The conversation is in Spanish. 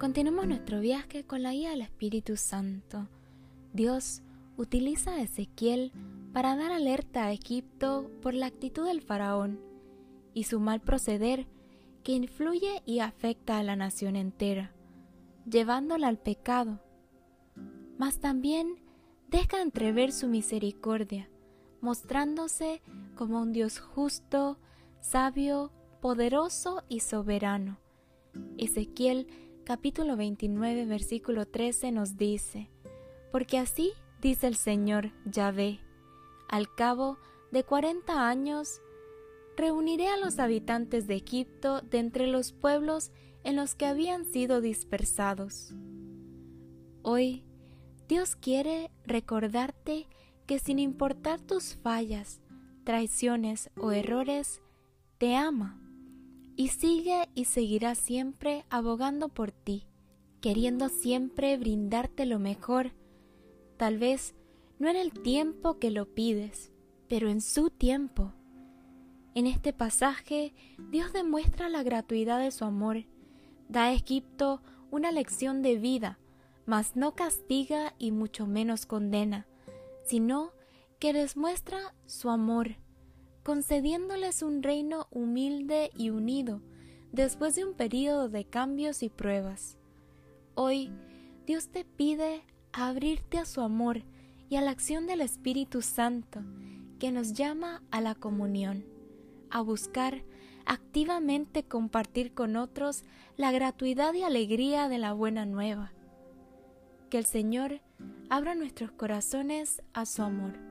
Continuamos nuestro viaje con la guía del Espíritu Santo. Dios utiliza a Ezequiel para dar alerta a Egipto por la actitud del faraón y su mal proceder que influye y afecta a la nación entera, llevándola al pecado. Mas también deja entrever su misericordia, mostrándose como un Dios justo, sabio, poderoso y soberano. Ezequiel capítulo 29 versículo 13 nos dice, Porque así dice el Señor Yahvé, al cabo de cuarenta años, reuniré a los habitantes de Egipto de entre los pueblos en los que habían sido dispersados. Hoy, Dios quiere recordarte que sin importar tus fallas, traiciones o errores, te ama y sigue y seguirá siempre abogando por ti, queriendo siempre brindarte lo mejor, tal vez no en el tiempo que lo pides, pero en su tiempo. En este pasaje, Dios demuestra la gratuidad de su amor, da a Egipto una lección de vida, mas no castiga y mucho menos condena, sino que les muestra su amor, concediéndoles un reino humilde y unido después de un período de cambios y pruebas. Hoy Dios te pide abrirte a su amor y a la acción del Espíritu Santo, que nos llama a la comunión, a buscar activamente compartir con otros la gratuidad y alegría de la buena nueva. Que el Señor abra nuestros corazones a su amor.